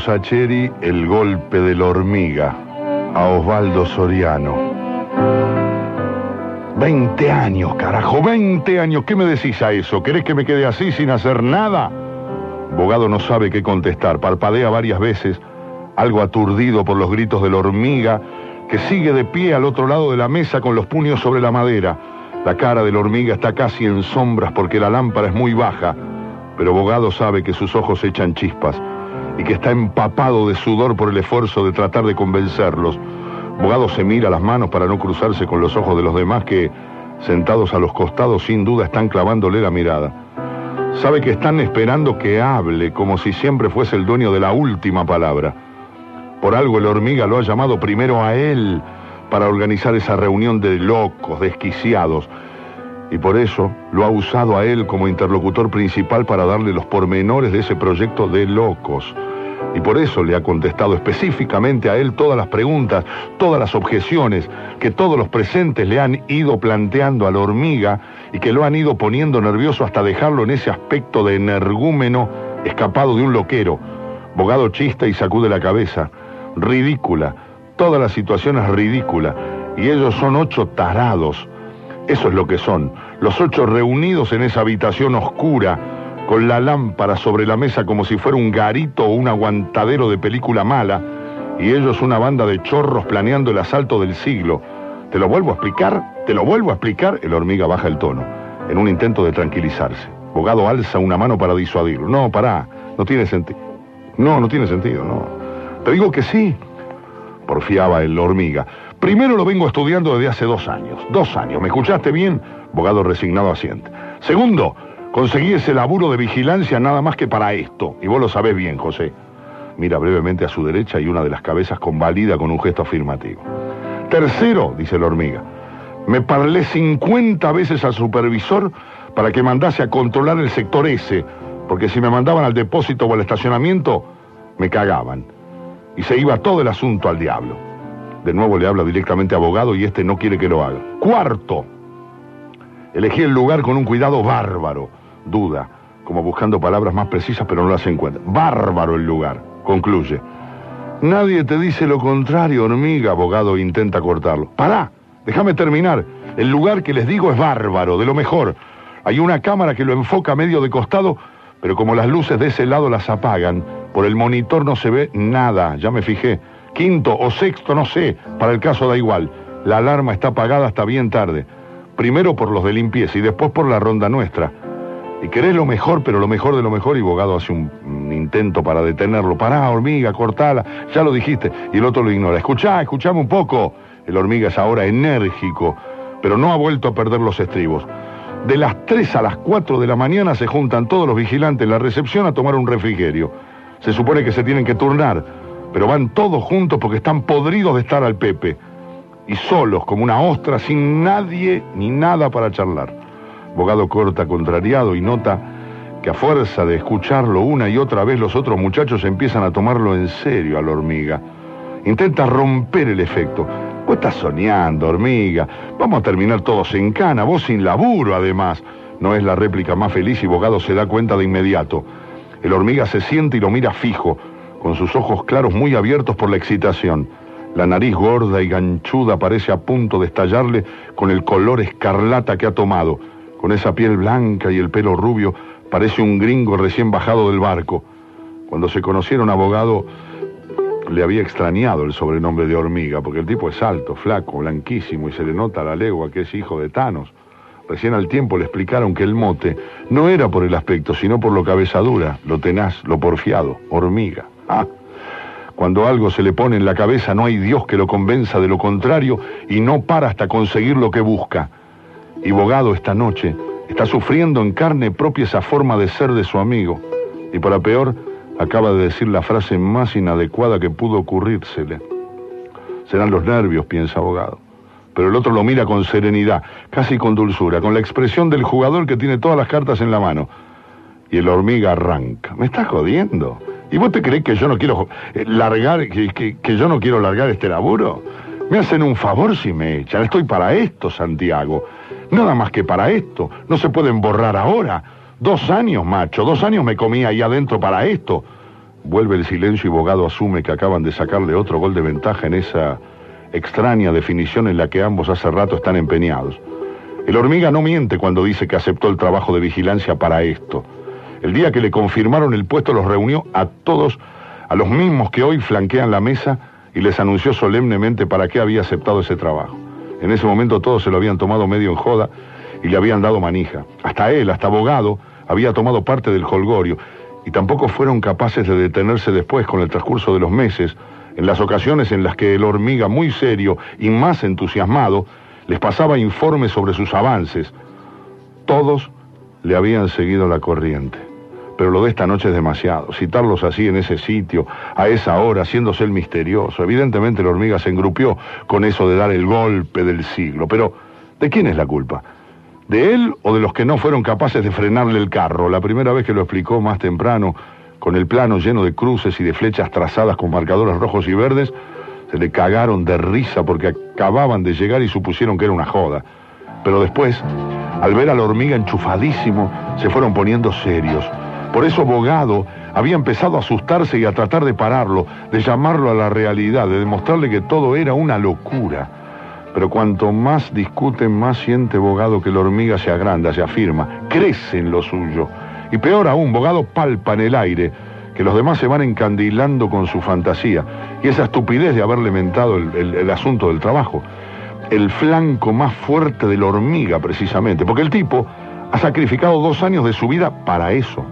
Sacheri, El golpe de la hormiga, a Osvaldo Soriano. 20 años, carajo, 20 años. ¿Qué me decís a eso? ¿Querés que me quede así sin hacer nada? Bogado no sabe qué contestar, parpadea varias veces, algo aturdido por los gritos de la hormiga, que sigue de pie al otro lado de la mesa con los puños sobre la madera. La cara de la hormiga está casi en sombras porque la lámpara es muy baja, pero Bogado sabe que sus ojos echan chispas y que está empapado de sudor por el esfuerzo de tratar de convencerlos. Bogado se mira las manos para no cruzarse con los ojos de los demás que, sentados a los costados, sin duda están clavándole la mirada. Sabe que están esperando que hable como si siempre fuese el dueño de la última palabra. Por algo el hormiga lo ha llamado primero a él para organizar esa reunión de locos, desquiciados, y por eso lo ha usado a él como interlocutor principal para darle los pormenores de ese proyecto de locos. Y por eso le ha contestado específicamente a él todas las preguntas, todas las objeciones que todos los presentes le han ido planteando a la hormiga y que lo han ido poniendo nervioso hasta dejarlo en ese aspecto de energúmeno escapado de un loquero. Bogado chista y sacude la cabeza. Ridícula. Toda la situación es ridícula. Y ellos son ocho tarados. Eso es lo que son. Los ocho reunidos en esa habitación oscura, con la lámpara sobre la mesa como si fuera un garito o un aguantadero de película mala, y ellos una banda de chorros planeando el asalto del siglo. ¿Te lo vuelvo a explicar? ¿Te lo vuelvo a explicar? El hormiga baja el tono, en un intento de tranquilizarse. Bogado alza una mano para disuadirlo. No, pará, no tiene sentido. No, no tiene sentido, no. Te digo que sí, porfiaba el hormiga. Primero lo vengo estudiando desde hace dos años. Dos años, ¿me escuchaste bien? Bogado resignado asiente. Segundo, conseguí ese laburo de vigilancia nada más que para esto. Y vos lo sabés bien, José. Mira brevemente a su derecha y una de las cabezas convalida con un gesto afirmativo. Tercero, dice la hormiga, me parlé 50 veces al supervisor para que mandase a controlar el sector S, porque si me mandaban al depósito o al estacionamiento, me cagaban. Y se iba todo el asunto al diablo. De nuevo le habla directamente a abogado y este no quiere que lo haga. Cuarto, elegí el lugar con un cuidado bárbaro. Duda, como buscando palabras más precisas, pero no las encuentra. Bárbaro el lugar, concluye. Nadie te dice lo contrario, hormiga, abogado intenta cortarlo. Pará, déjame terminar. El lugar que les digo es bárbaro, de lo mejor. Hay una cámara que lo enfoca medio de costado, pero como las luces de ese lado las apagan, por el monitor no se ve nada, ya me fijé. Quinto o sexto, no sé, para el caso da igual. La alarma está apagada hasta bien tarde. Primero por los de limpieza y después por la ronda nuestra. Y querés lo mejor, pero lo mejor de lo mejor, y Bogado hace un, intento para detenerlo. Pará, hormiga, cortala, ya lo dijiste. Y el otro lo ignora. Escuchá, escuchame un poco. El hormiga es ahora enérgico, pero no ha vuelto a perder los estribos. De las 3 a las 4 de la mañana se juntan todos los vigilantes en la recepción a tomar un refrigerio. Se supone que se tienen que turnar, pero van todos juntos porque están podridos de estar al Pepe. Y solos, como una ostra, sin nadie ni nada para charlar. Bogado corta contrariado y nota que a fuerza de escucharlo una y otra vez los otros muchachos empiezan a tomarlo en serio a la hormiga. Intenta romper el efecto. Vos estás soñando, hormiga. Vamos a terminar todos en cana, vos sin laburo además. No es la réplica más feliz y Bogado se da cuenta de inmediato. El hormiga se siente y lo mira fijo, con sus ojos claros muy abiertos por la excitación. La nariz gorda y ganchuda parece a punto de estallarle con el color escarlata que ha tomado. Con esa piel blanca y el pelo rubio, parece un gringo recién bajado del barco. Cuando se conocieron abogado, le había extrañado el sobrenombre de hormiga, porque el tipo es alto, flaco, blanquísimo y se le nota a la legua que es hijo de Thanos. Recién al tiempo le explicaron que el mote no era por el aspecto, sino por lo cabezadura, lo tenaz, lo porfiado, hormiga. Ah, cuando algo se le pone en la cabeza no hay Dios que lo convenza de lo contrario y no para hasta conseguir lo que busca. Y Bogado esta noche está sufriendo en carne propia esa forma de ser de su amigo. Y para peor, acaba de decir la frase más inadecuada que pudo ocurrírsele. Serán los nervios, piensa Abogado. Pero el otro lo mira con serenidad, casi con dulzura, con la expresión del jugador que tiene todas las cartas en la mano. Y el hormiga arranca. ¿Me estás jodiendo? ¿Y vos te crees que yo no quiero eh, largar, que, que, que yo no quiero largar este laburo? Me hacen un favor si me echan. Estoy para esto, Santiago. Nada más que para esto. No se pueden borrar ahora. Dos años, macho. Dos años me comí ahí adentro para esto. Vuelve el silencio y Bogado asume que acaban de sacarle otro gol de ventaja en esa extraña definición en la que ambos hace rato están empeñados. El hormiga no miente cuando dice que aceptó el trabajo de vigilancia para esto. El día que le confirmaron el puesto los reunió a todos, a los mismos que hoy flanquean la mesa, y les anunció solemnemente para qué había aceptado ese trabajo. En ese momento todos se lo habían tomado medio en joda y le habían dado manija. Hasta él, hasta abogado, había tomado parte del holgorio y tampoco fueron capaces de detenerse después con el transcurso de los meses, en las ocasiones en las que el hormiga, muy serio y más entusiasmado, les pasaba informes sobre sus avances. Todos le habían seguido la corriente. Pero lo de esta noche es demasiado. Citarlos así en ese sitio, a esa hora, haciéndose el misterioso. Evidentemente la hormiga se engrupió con eso de dar el golpe del siglo. Pero, ¿de quién es la culpa? ¿De él o de los que no fueron capaces de frenarle el carro? La primera vez que lo explicó más temprano, con el plano lleno de cruces y de flechas trazadas con marcadores rojos y verdes, se le cagaron de risa porque acababan de llegar y supusieron que era una joda. Pero después, al ver a la hormiga enchufadísimo, se fueron poniendo serios. Por eso Bogado había empezado a asustarse y a tratar de pararlo, de llamarlo a la realidad, de demostrarle que todo era una locura. Pero cuanto más discute, más siente Bogado que la hormiga se agranda, se afirma, crece en lo suyo. Y peor aún, Bogado palpa en el aire, que los demás se van encandilando con su fantasía. Y esa estupidez de haberle mentado el, el asunto del trabajo. El flanco más fuerte de la hormiga, precisamente. Porque el tipo ha sacrificado dos años de su vida para eso.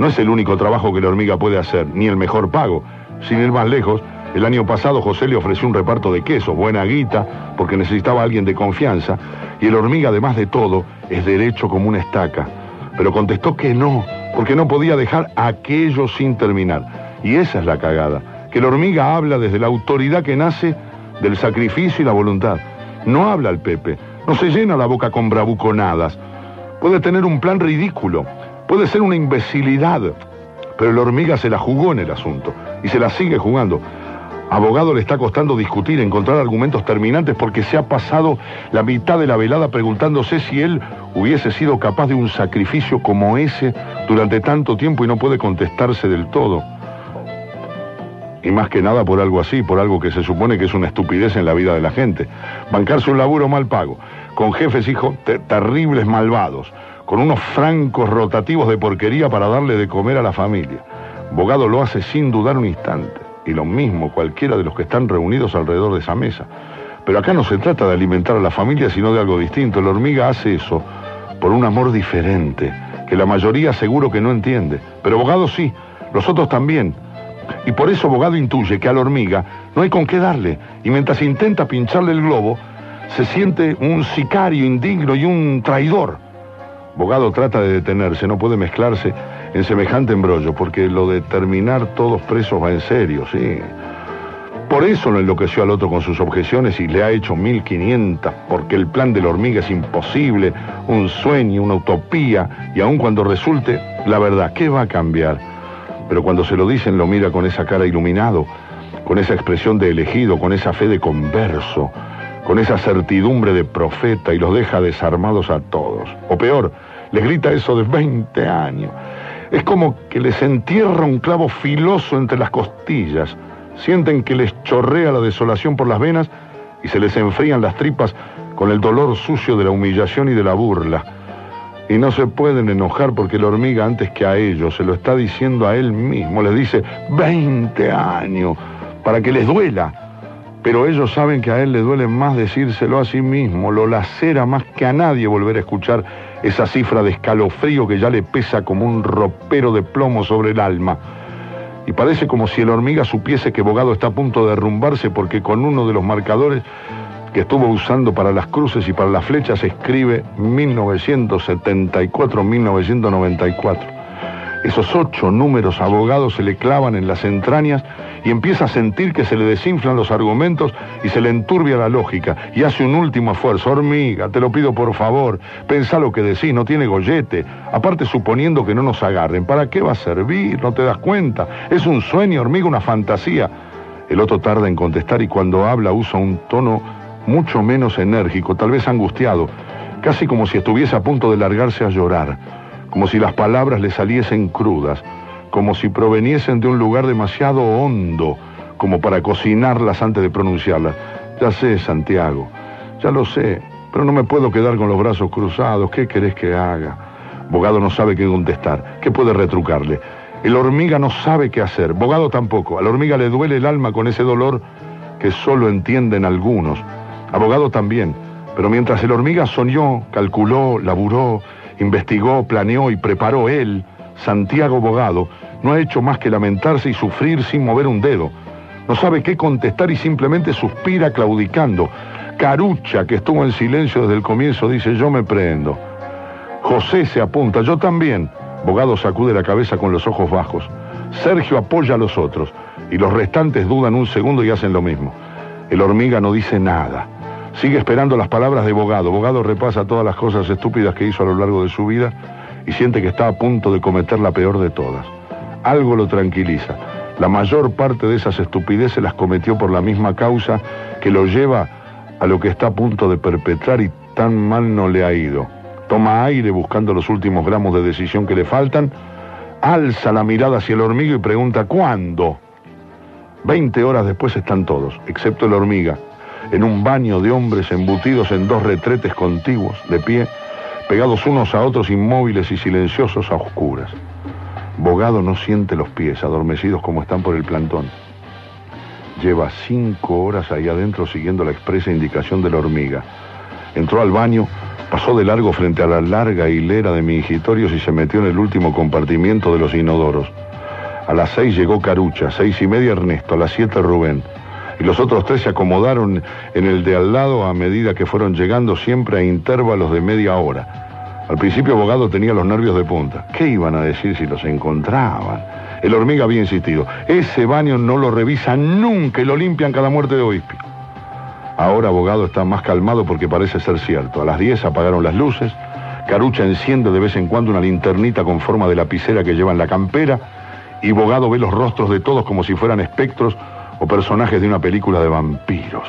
No es el único trabajo que la hormiga puede hacer, ni el mejor pago. Sin ir más lejos, el año pasado José le ofreció un reparto de queso, buena guita, porque necesitaba a alguien de confianza, y el hormiga, además de todo, es derecho como una estaca. Pero contestó que no, porque no podía dejar aquello sin terminar. Y esa es la cagada, que la hormiga habla desde la autoridad que nace del sacrificio y la voluntad. No habla al Pepe, no se llena la boca con bravuconadas. Puede tener un plan ridículo, puede ser una imbecilidad, pero la hormiga se la jugó en el asunto y se la sigue jugando. Abogado le está costando discutir, encontrar argumentos terminantes porque se ha pasado la mitad de la velada preguntándose si él hubiese sido capaz de un sacrificio como ese durante tanto tiempo y no puede contestarse del todo. Y más que nada por algo así, por algo que se supone que es una estupidez en la vida de la gente. Bancarse un laburo mal pago, con jefes hijos terribles malvados, con unos francos rotativos de porquería para darle de comer a la familia. Bogado lo hace sin dudar un instante y lo mismo cualquiera de los que están reunidos alrededor de esa mesa. Pero acá no se trata de alimentar a la familia, sino de algo distinto. La hormiga hace eso por un amor diferente, que la mayoría seguro que no entiende. Pero Bogado sí, los otros también. Y por eso Bogado intuye que a la hormiga no hay con qué darle. Y mientras intenta pincharle el globo, se siente un sicario indigno y un traidor. Bogado trata de detenerse, no puede mezclarse en semejante embrollo, porque lo de terminar todos presos va en serio, sí. Por eso lo enloqueció al otro con sus objeciones y le ha hecho 1500, porque el plan de la hormiga es imposible, un sueño, una utopía, y aun cuando resulte, la verdad, ¿qué va a cambiar? Pero cuando se lo dicen lo mira con esa cara iluminado, con esa expresión de elegido, con esa fe de converso, con esa certidumbre de profeta y los deja desarmados a todos. O peor, les grita eso de 20 años. Es como que les entierra un clavo filoso entre las costillas. Sienten que les chorrea la desolación por las venas y se les enfrían las tripas con el dolor sucio de la humillación y de la burla. Y no se pueden enojar porque la hormiga antes que a ellos se lo está diciendo a él mismo. Les dice 20 años para que les duela. Pero ellos saben que a él le duele más decírselo a sí mismo, lo lacera más que a nadie volver a escuchar esa cifra de escalofrío que ya le pesa como un ropero de plomo sobre el alma. Y parece como si el hormiga supiese que Bogado está a punto de derrumbarse porque con uno de los marcadores que estuvo usando para las cruces y para las flechas escribe 1974-1994. Esos ocho números abogados se le clavan en las entrañas y empieza a sentir que se le desinflan los argumentos y se le enturbia la lógica y hace un último esfuerzo. Hormiga, te lo pido por favor, pensá lo que decís, no tiene gollete. Aparte suponiendo que no nos agarren, ¿para qué va a servir? ¿No te das cuenta? Es un sueño, hormiga, una fantasía. El otro tarda en contestar y cuando habla usa un tono mucho menos enérgico, tal vez angustiado, casi como si estuviese a punto de largarse a llorar como si las palabras le saliesen crudas. como si proveniesen de un lugar demasiado hondo como para cocinarlas antes de pronunciarlas. Ya sé, Santiago, ya lo sé, pero no me puedo quedar con los brazos cruzados. ¿Qué querés que haga? Bogado no sabe qué contestar. ¿Qué puede retrucarle? El hormiga no sabe qué hacer. Bogado tampoco. A la hormiga le duele el alma con ese dolor que solo entienden algunos. Abogado también. Pero mientras el hormiga soñó, calculó, laburó, investigó, planeó y preparó él, Santiago Bogado, no ha hecho más que lamentarse y sufrir sin mover un dedo. No sabe qué contestar y simplemente suspira claudicando. Carucha, que estuvo en silencio desde el comienzo, dice, yo me prendo. José se apunta, yo también. Bogado sacude la cabeza con los ojos bajos. Sergio apoya a los otros y los restantes dudan un segundo y hacen lo mismo. El hormiga no dice nada. Sigue esperando las palabras de Bogado. Bogado repasa todas las cosas estúpidas que hizo a lo largo de su vida y siente que está a punto de cometer la peor de todas. Algo lo tranquiliza. La mayor parte de esas estupideces las cometió por la misma causa que lo lleva a lo que está a punto de perpetrar y tan mal no le ha ido. Toma aire buscando los últimos gramos de decisión que le faltan, alza la mirada hacia el hormiga y pregunta ¿cuándo? Veinte horas después están todos, excepto el hormiga, en un baño de hombres embutidos en dos retretes contiguos, de pie, pegados unos a otros inmóviles y silenciosos a oscuras. Bogado no siente los pies, adormecidos como están por el plantón. Lleva cinco horas ahí adentro siguiendo la expresa indicación de la hormiga. Entró al baño, pasó de largo frente a la larga hilera de mingitorios y se metió en el último compartimiento de los inodoros. A las seis llegó Carucha, seis y media Ernesto, a las siete Rubén. Y los otros tres se acomodaron en el de al lado a medida que fueron llegando siempre a intervalos de media hora. Al principio Abogado tenía los nervios de punta. ¿Qué iban a decir si los encontraban? El hormiga había insistido. Ese baño no lo revisan nunca y lo limpian cada muerte de oíspio. Ahora Abogado está más calmado porque parece ser cierto. A las 10 apagaron las luces. Carucha enciende de vez en cuando una linternita con forma de lapicera que lleva en la campera. Y Bogado ve los rostros de todos como si fueran espectros o personajes de una película de vampiros.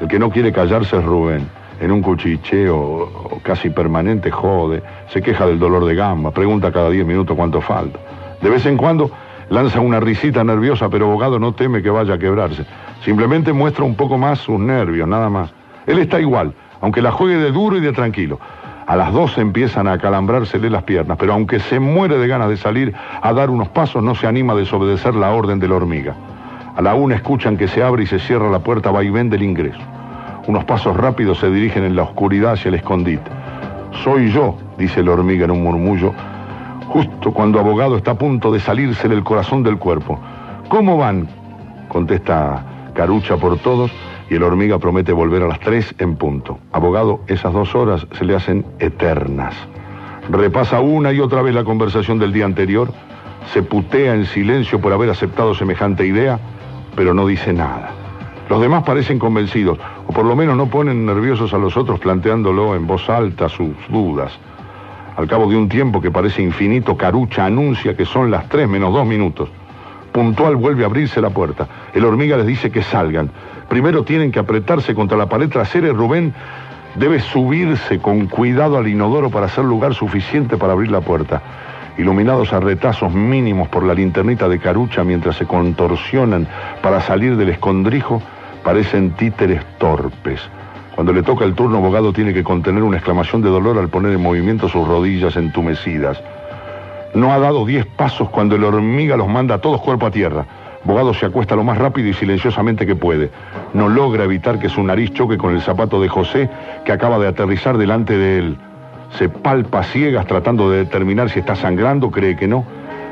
El que no quiere callarse es Rubén en un cuchicheo casi permanente jode, se queja del dolor de gamba, pregunta cada 10 minutos cuánto falta. De vez en cuando lanza una risita nerviosa, pero abogado no teme que vaya a quebrarse. Simplemente muestra un poco más sus nervios, nada más. Él está igual, aunque la juegue de duro y de tranquilo. A las 12 empiezan a acalambrársele las piernas, pero aunque se muere de ganas de salir a dar unos pasos, no se anima a desobedecer la orden de la hormiga. A la una escuchan que se abre y se cierra la puerta vaivén del ingreso. Unos pasos rápidos se dirigen en la oscuridad hacia el escondite. Soy yo, dice la hormiga en un murmullo, justo cuando abogado está a punto de salirse del corazón del cuerpo. ¿Cómo van? contesta Carucha por todos y el hormiga promete volver a las tres en punto. Abogado, esas dos horas se le hacen eternas. Repasa una y otra vez la conversación del día anterior, se putea en silencio por haber aceptado semejante idea, pero no dice nada. Los demás parecen convencidos, o por lo menos no ponen nerviosos a los otros planteándolo en voz alta sus dudas. Al cabo de un tiempo que parece infinito, Carucha anuncia que son las tres menos dos minutos. Puntual vuelve a abrirse la puerta. El hormiga les dice que salgan. Primero tienen que apretarse contra la pared trasera Rubén debe subirse con cuidado al inodoro para hacer lugar suficiente para abrir la puerta iluminados a retazos mínimos por la linternita de carucha mientras se contorsionan para salir del escondrijo, parecen títeres torpes. Cuando le toca el turno, Bogado tiene que contener una exclamación de dolor al poner en movimiento sus rodillas entumecidas. No ha dado diez pasos cuando el hormiga los manda a todos cuerpo a tierra. Bogado se acuesta lo más rápido y silenciosamente que puede. No logra evitar que su nariz choque con el zapato de José, que acaba de aterrizar delante de él. Se palpa ciegas tratando de determinar si está sangrando, cree que no.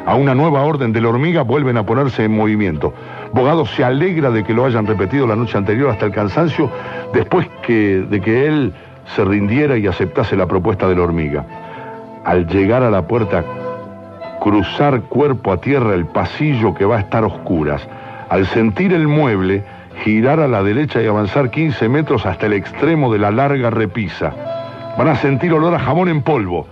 A una nueva orden de la hormiga vuelven a ponerse en movimiento. Bogado se alegra de que lo hayan repetido la noche anterior hasta el cansancio, después que, de que él se rindiera y aceptase la propuesta de la hormiga. Al llegar a la puerta, cruzar cuerpo a tierra el pasillo que va a estar oscuras. Al sentir el mueble, girar a la derecha y avanzar 15 metros hasta el extremo de la larga repisa. Van a sentir olor a jamón en polvo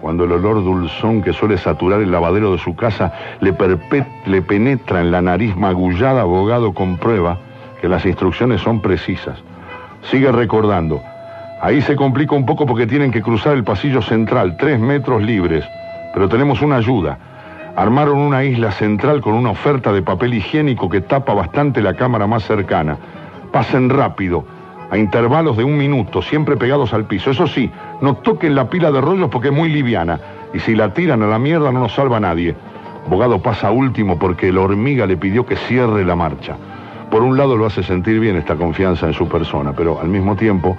cuando el olor dulzón que suele saturar el lavadero de su casa le, le penetra en la nariz magullada, abogado comprueba que las instrucciones son precisas. Sigue recordando. Ahí se complica un poco porque tienen que cruzar el pasillo central, tres metros libres, pero tenemos una ayuda. Armaron una isla central con una oferta de papel higiénico que tapa bastante la cámara más cercana. Pasen rápido, a intervalos de un minuto, siempre pegados al piso. Eso sí, no toquen la pila de rollos porque es muy liviana. Y si la tiran a la mierda no nos salva nadie. Bogado pasa último porque la hormiga le pidió que cierre la marcha. Por un lado lo hace sentir bien esta confianza en su persona, pero al mismo tiempo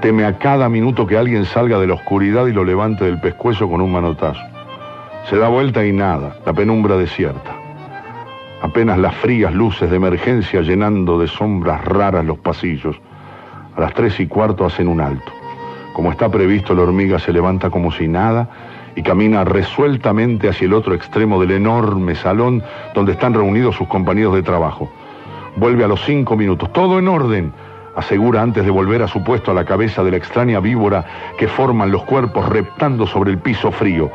teme a cada minuto que alguien salga de la oscuridad y lo levante del pescuezo con un manotazo. Se da vuelta y nada, la penumbra desierta. Apenas las frías luces de emergencia llenando de sombras raras los pasillos. A las tres y cuarto hacen un alto. Como está previsto, la hormiga se levanta como si nada y camina resueltamente hacia el otro extremo del enorme salón donde están reunidos sus compañeros de trabajo. Vuelve a los cinco minutos, todo en orden, asegura antes de volver a su puesto a la cabeza de la extraña víbora que forman los cuerpos reptando sobre el piso frío.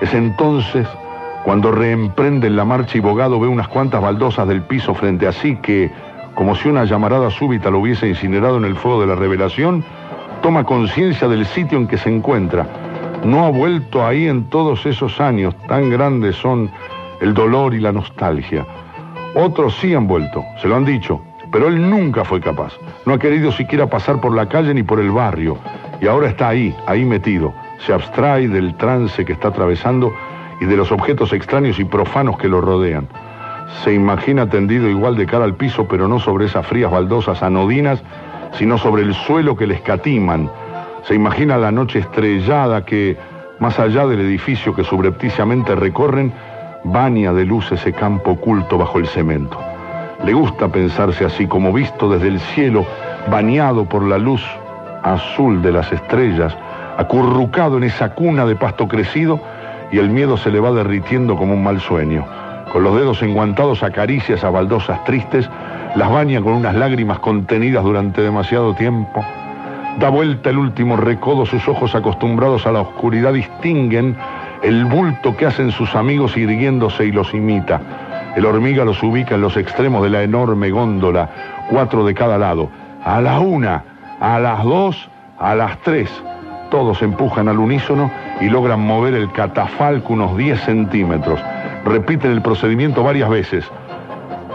Es entonces cuando reemprenden la marcha y Bogado ve unas cuantas baldosas del piso frente a sí que, como si una llamarada súbita lo hubiese incinerado en el fuego de la revelación, toma conciencia del sitio en que se encuentra. No ha vuelto ahí en todos esos años, tan grandes son el dolor y la nostalgia. Otros sí han vuelto, se lo han dicho, pero él nunca fue capaz. No ha querido siquiera pasar por la calle ni por el barrio. Y ahora está ahí, ahí metido. Se abstrae del trance que está atravesando y de los objetos extraños y profanos que lo rodean. Se imagina tendido igual de cara al piso, pero no sobre esas frías baldosas anodinas, sino sobre el suelo que le escatiman. Se imagina la noche estrellada que, más allá del edificio que subrepticiamente recorren, baña de luz ese campo oculto bajo el cemento. Le gusta pensarse así, como visto desde el cielo, bañado por la luz azul de las estrellas, acurrucado en esa cuna de pasto crecido, y el miedo se le va derritiendo como un mal sueño. Con los dedos enguantados acaricia esas baldosas tristes, las baña con unas lágrimas contenidas durante demasiado tiempo. Da vuelta el último recodo, sus ojos acostumbrados a la oscuridad distinguen el bulto que hacen sus amigos irguiéndose y los imita. El hormiga los ubica en los extremos de la enorme góndola, cuatro de cada lado. A la una, a las dos, a las tres. Todos empujan al unísono y logran mover el catafalco unos 10 centímetros. Repiten el procedimiento varias veces.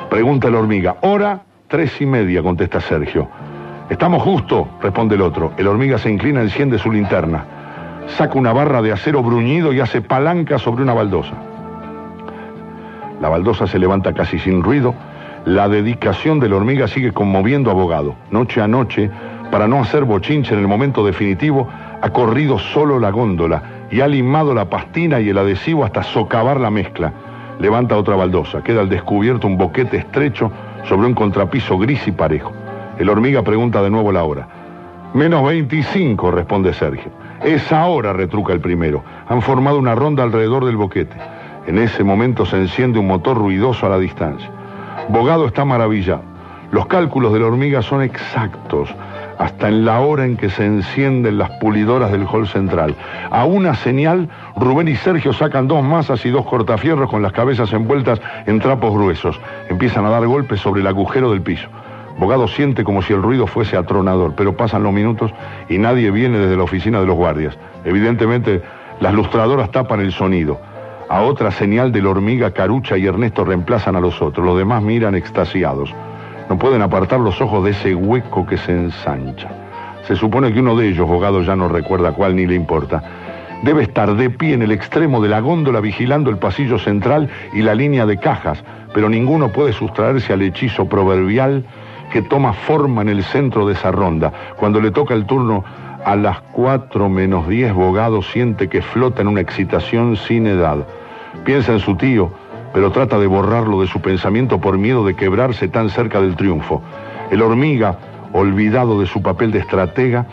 Pregunta la hormiga. Hora tres y media, contesta Sergio. Estamos justo, responde el otro. El hormiga se inclina, enciende su linterna saca una barra de acero bruñido y hace palanca sobre una baldosa. La baldosa se levanta casi sin ruido. La dedicación de la hormiga sigue conmoviendo a Abogado. Noche a noche, para no hacer bochinche en el momento definitivo, ha corrido solo la góndola y ha limado la pastina y el adhesivo hasta socavar la mezcla. Levanta otra baldosa. Queda al descubierto un boquete estrecho sobre un contrapiso gris y parejo. El hormiga pregunta de nuevo la hora. Menos 25, responde Sergio. Es ahora, retruca el primero. Han formado una ronda alrededor del boquete. En ese momento se enciende un motor ruidoso a la distancia. Bogado está maravillado. Los cálculos de la hormiga son exactos, hasta en la hora en que se encienden las pulidoras del hall central. A una señal, Rubén y Sergio sacan dos masas y dos cortafierros con las cabezas envueltas en trapos gruesos. Empiezan a dar golpes sobre el agujero del piso. Bogado siente como si el ruido fuese atronador, pero pasan los minutos y nadie viene desde la oficina de los guardias. Evidentemente, las lustradoras tapan el sonido. A otra señal de la hormiga, Carucha y Ernesto reemplazan a los otros. Los demás miran extasiados. No pueden apartar los ojos de ese hueco que se ensancha. Se supone que uno de ellos, Bogado ya no recuerda cuál ni le importa, debe estar de pie en el extremo de la góndola vigilando el pasillo central y la línea de cajas, pero ninguno puede sustraerse al hechizo proverbial que toma forma en el centro de esa ronda. Cuando le toca el turno a las 4 menos 10, Bogado siente que flota en una excitación sin edad. Piensa en su tío, pero trata de borrarlo de su pensamiento por miedo de quebrarse tan cerca del triunfo. El hormiga, olvidado de su papel de estratega,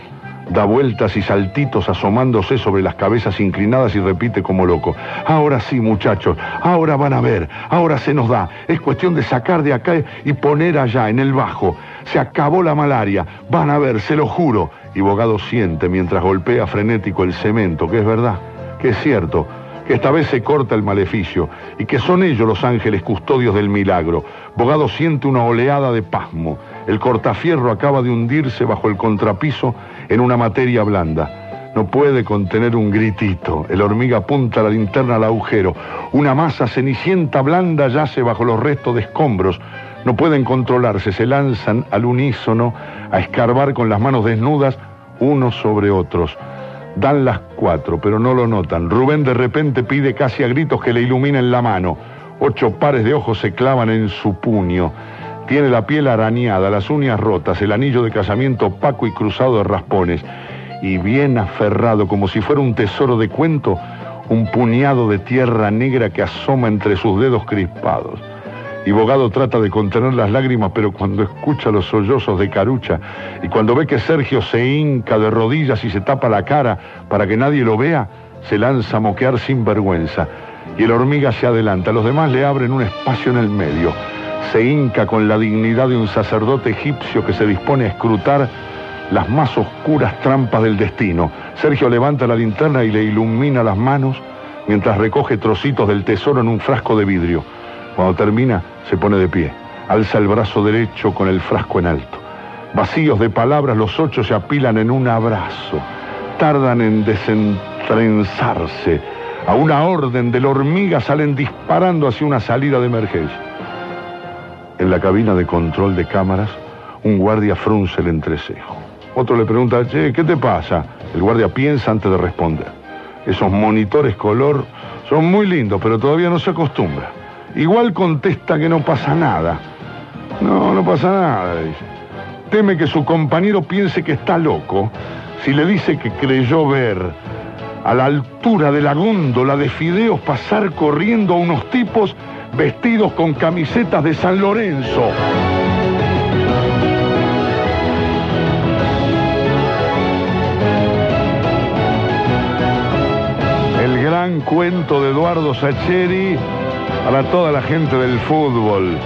da vueltas y saltitos asomándose sobre las cabezas inclinadas y repite como loco. Ahora sí, muchachos, ahora van a ver, ahora se nos da. Es cuestión de sacar de acá y poner allá, en el bajo. Se acabó la malaria, van a ver, se lo juro. Y Bogado siente mientras golpea frenético el cemento, que es verdad, que es cierto, que esta vez se corta el maleficio y que son ellos los ángeles custodios del milagro. Bogado siente una oleada de pasmo. El cortafierro acaba de hundirse bajo el contrapiso en una materia blanda. No puede contener un gritito. El hormiga apunta la linterna al agujero. Una masa cenicienta blanda yace bajo los restos de escombros. No pueden controlarse, se lanzan al unísono a escarbar con las manos desnudas unos sobre otros. Dan las cuatro, pero no lo notan. Rubén de repente pide casi a gritos que le iluminen la mano. Ocho pares de ojos se clavan en su puño. Tiene la piel arañada, las uñas rotas, el anillo de casamiento opaco y cruzado de raspones. Y bien aferrado, como si fuera un tesoro de cuento, un puñado de tierra negra que asoma entre sus dedos crispados. Y Bogado trata de contener las lágrimas, pero cuando escucha los sollozos de Carucha y cuando ve que Sergio se hinca de rodillas y se tapa la cara para que nadie lo vea, se lanza a moquear sin vergüenza. Y el hormiga se adelanta, los demás le abren un espacio en el medio. Se hinca con la dignidad de un sacerdote egipcio que se dispone a escrutar las más oscuras trampas del destino. Sergio levanta la linterna y le ilumina las manos mientras recoge trocitos del tesoro en un frasco de vidrio. Cuando termina, se pone de pie, alza el brazo derecho con el frasco en alto. Vacíos de palabras, los ocho se apilan en un abrazo. Tardan en desentrenzarse. A una orden de la hormiga salen disparando hacia una salida de emergencia. En la cabina de control de cámaras, un guardia frunce el entrecejo. Otro le pregunta, che, ¿qué te pasa? El guardia piensa antes de responder. Esos monitores color son muy lindos, pero todavía no se acostumbra. Igual contesta que no pasa nada. No, no pasa nada, dice. Teme que su compañero piense que está loco si le dice que creyó ver a la altura de la góndola de fideos pasar corriendo a unos tipos vestidos con camisetas de San Lorenzo. El gran cuento de Eduardo Sacheri para toda la gente del fútbol,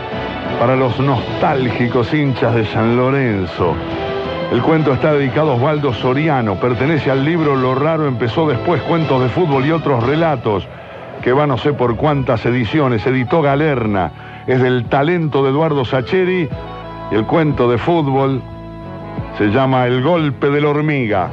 para los nostálgicos hinchas de San Lorenzo. El cuento está dedicado a Osvaldo Soriano, pertenece al libro Lo Raro empezó después, cuentos de fútbol y otros relatos, que va no sé por cuántas ediciones, editó Galerna, es del talento de Eduardo Sacheri y el cuento de fútbol se llama El golpe de la hormiga.